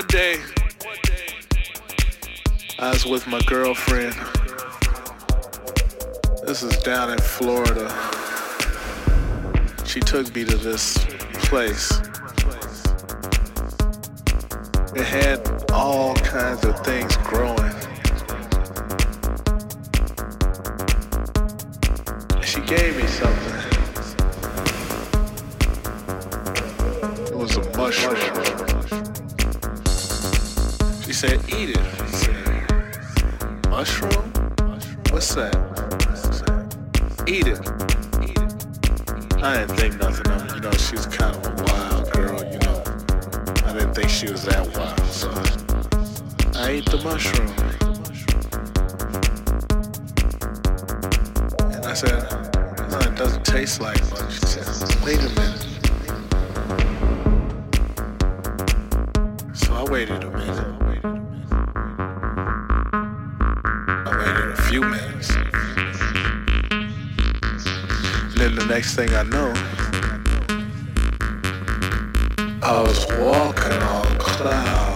one day, I was with my girlfriend. This is down in Florida. She took me to this place. It had all kinds of things growing. I said, no, it doesn't taste like much. She said, wait a minute. So I waited a minute. I waited a few minutes. And then the next thing I know, I was walking on clouds.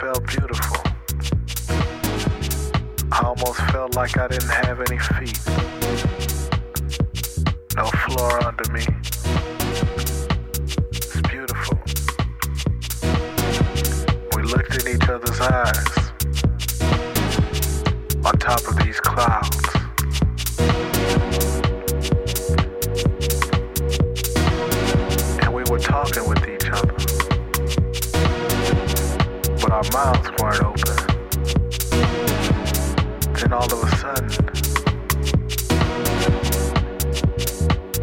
felt beautiful. I almost felt like I didn't have any feet. No floor under me. It's beautiful. We looked in each other's eyes on top of these clouds. our mouths weren't open. Then all of a sudden,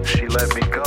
she let me go.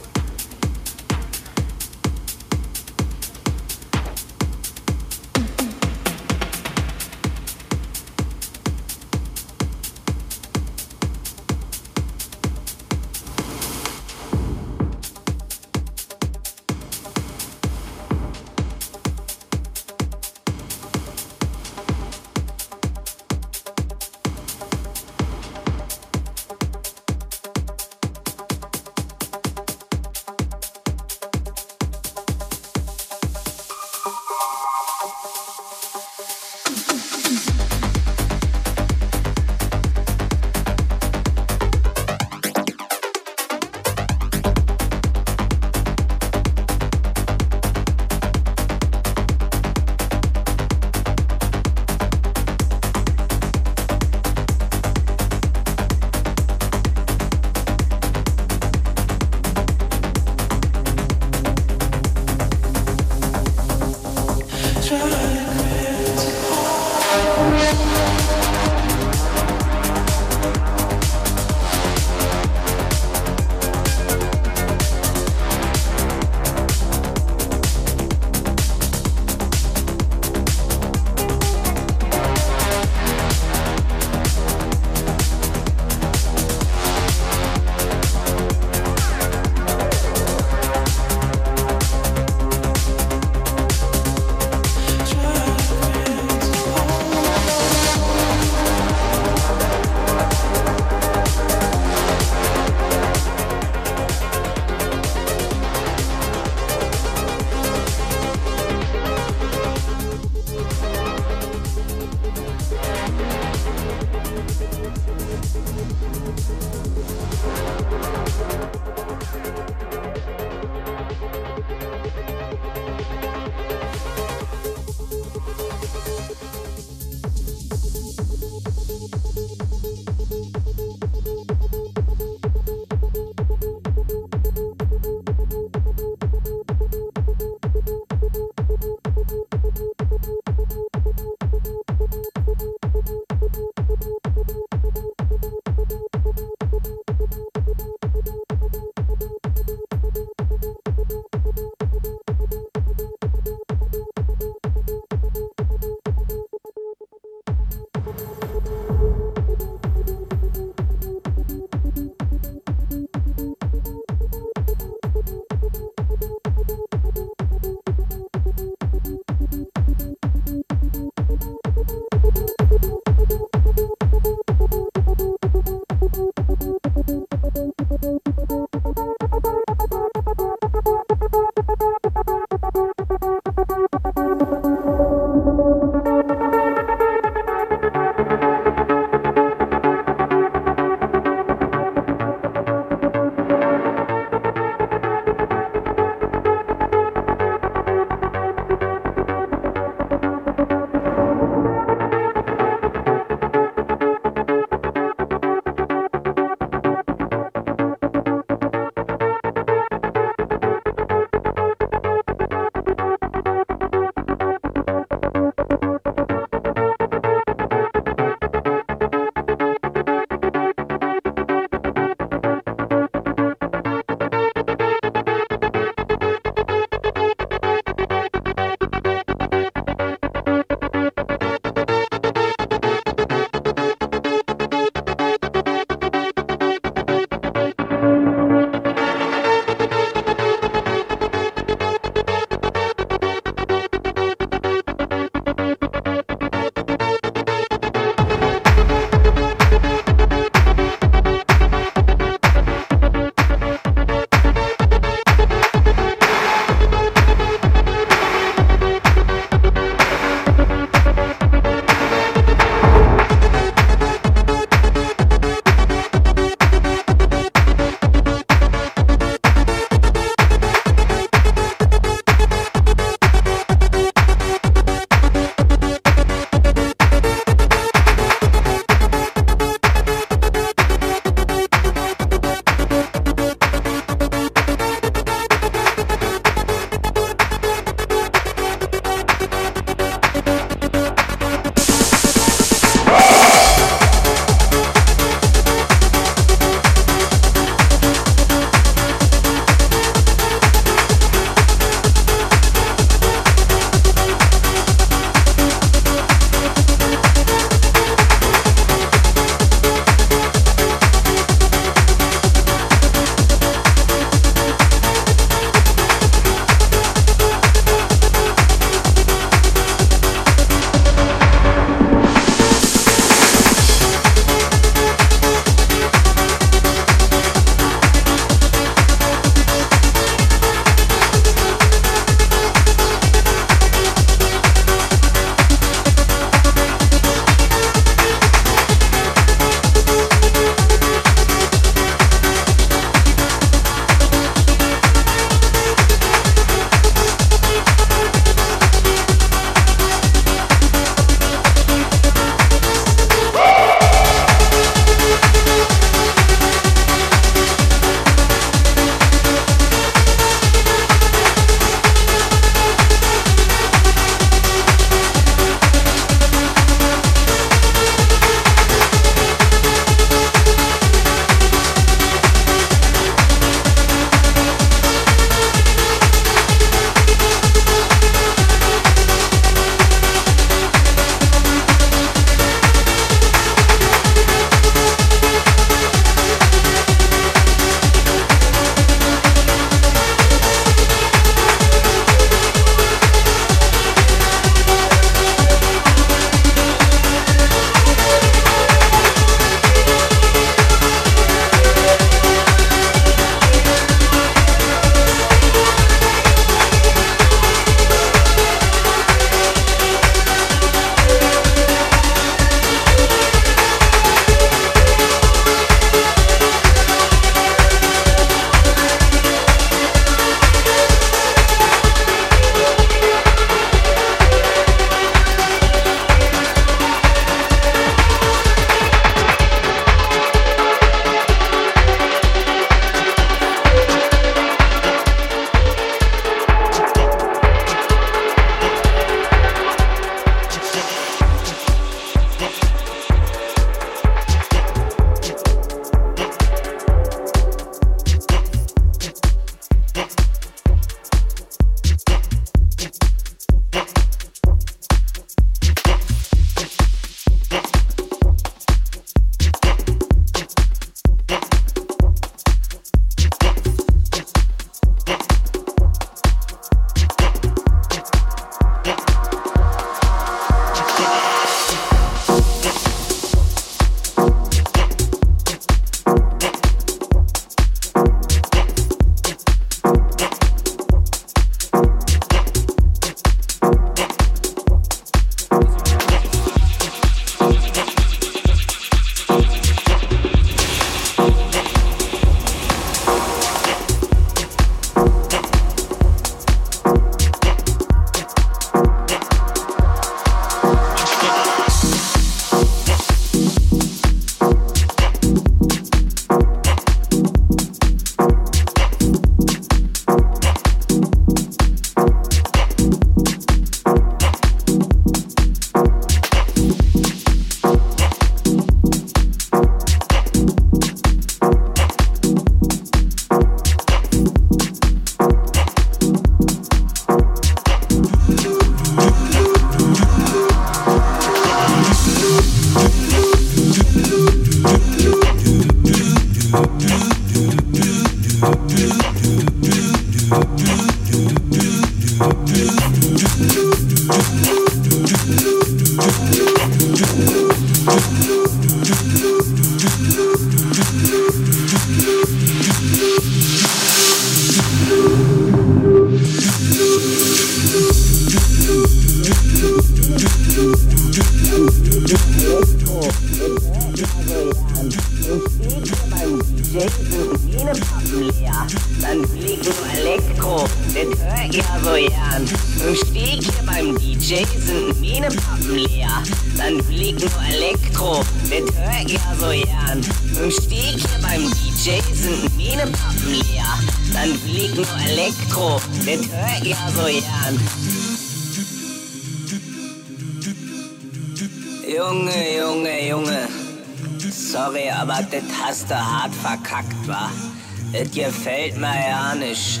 gefällt mir ja nicht.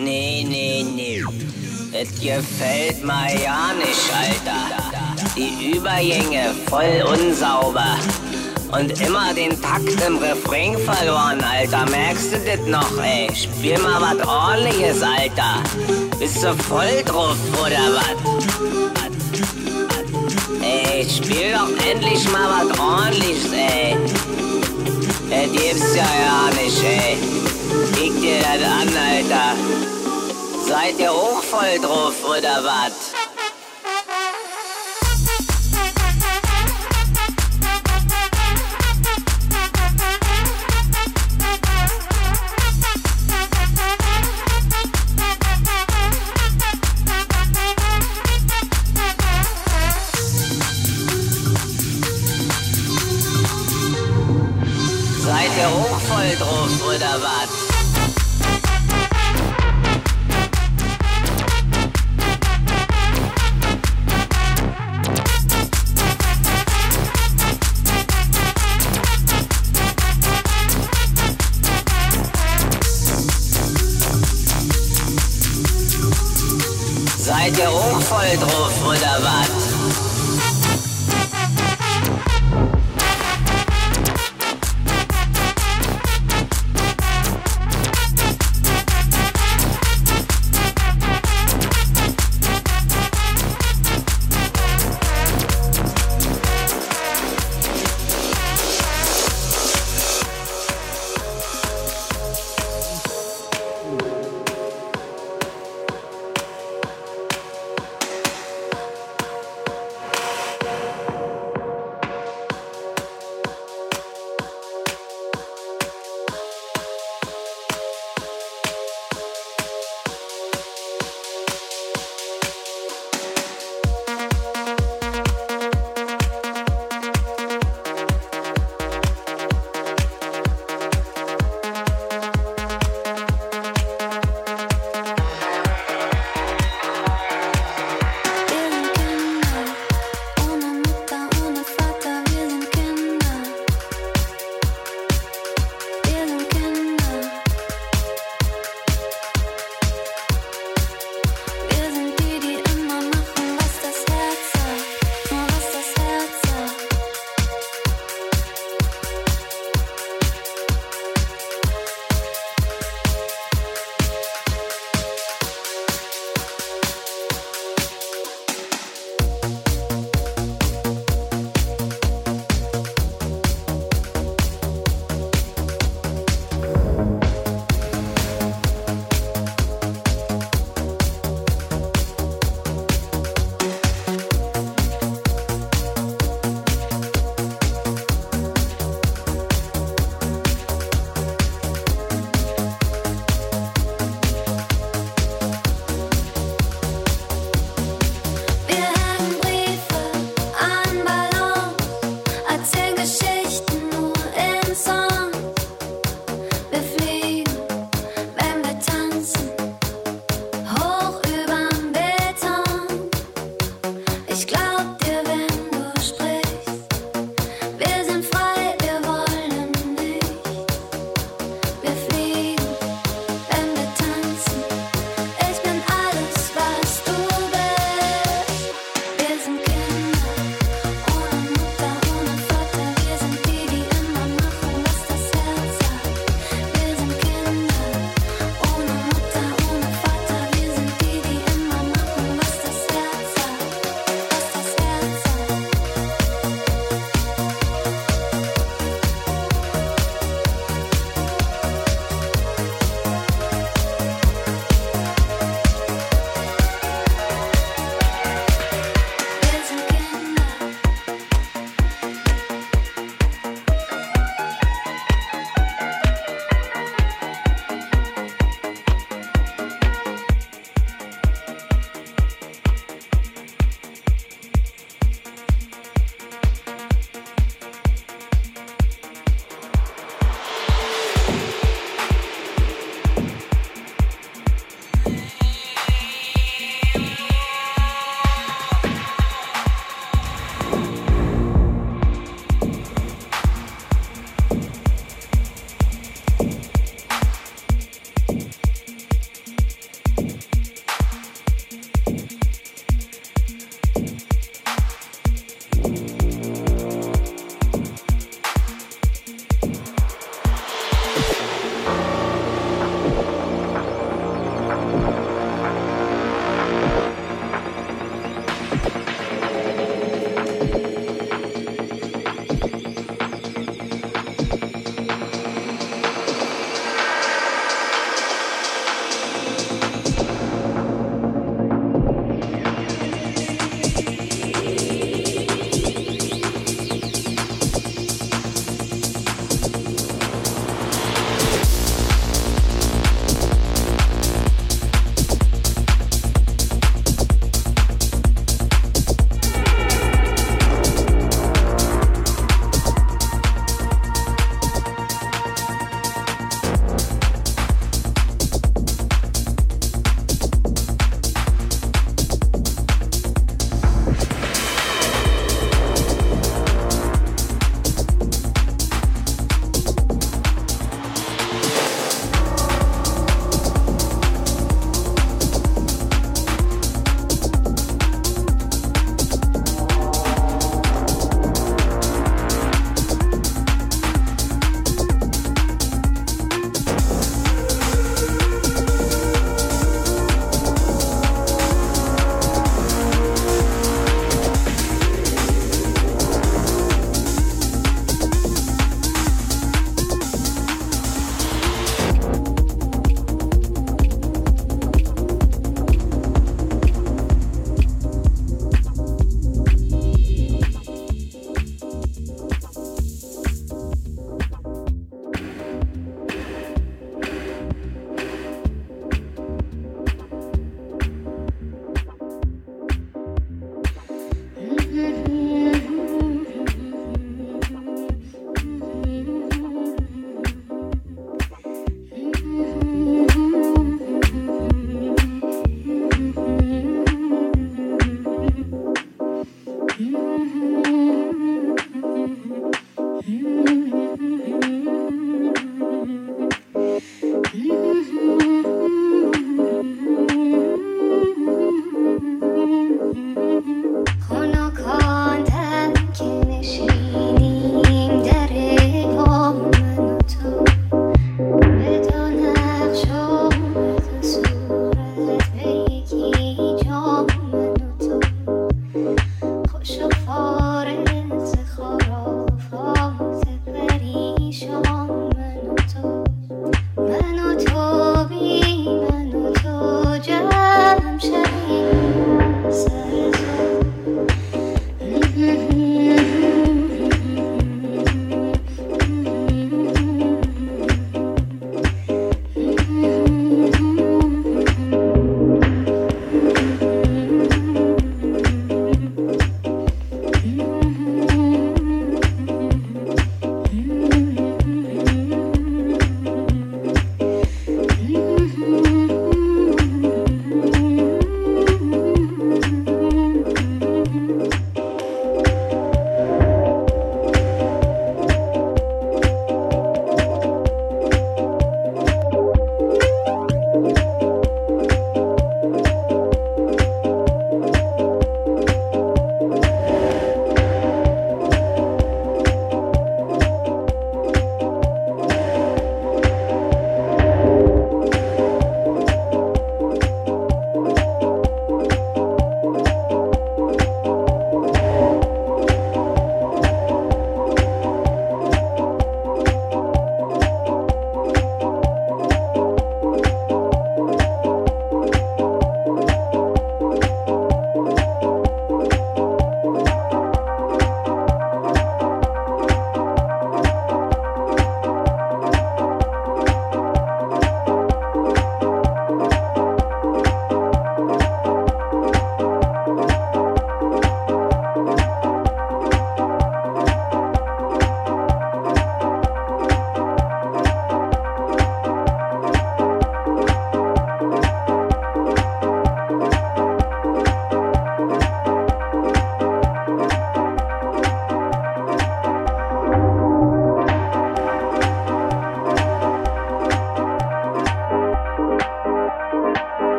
Nee, nee, nee. Es gefällt mir ja nicht, Alter. Die Übergänge voll unsauber. Und immer den Takt im Refrain verloren, Alter. Merkst du das noch, ey? Spiel mal was ordentliches, Alter. Bist du voll drauf, oder was? Ey, spiel doch endlich mal was ordentliches, ey. Er gibt's ja ja nicht, ey. Krieg dir das an, Alter. Seid ihr auch voll drauf, oder was? Seid ihr auch voll drauf, oder was?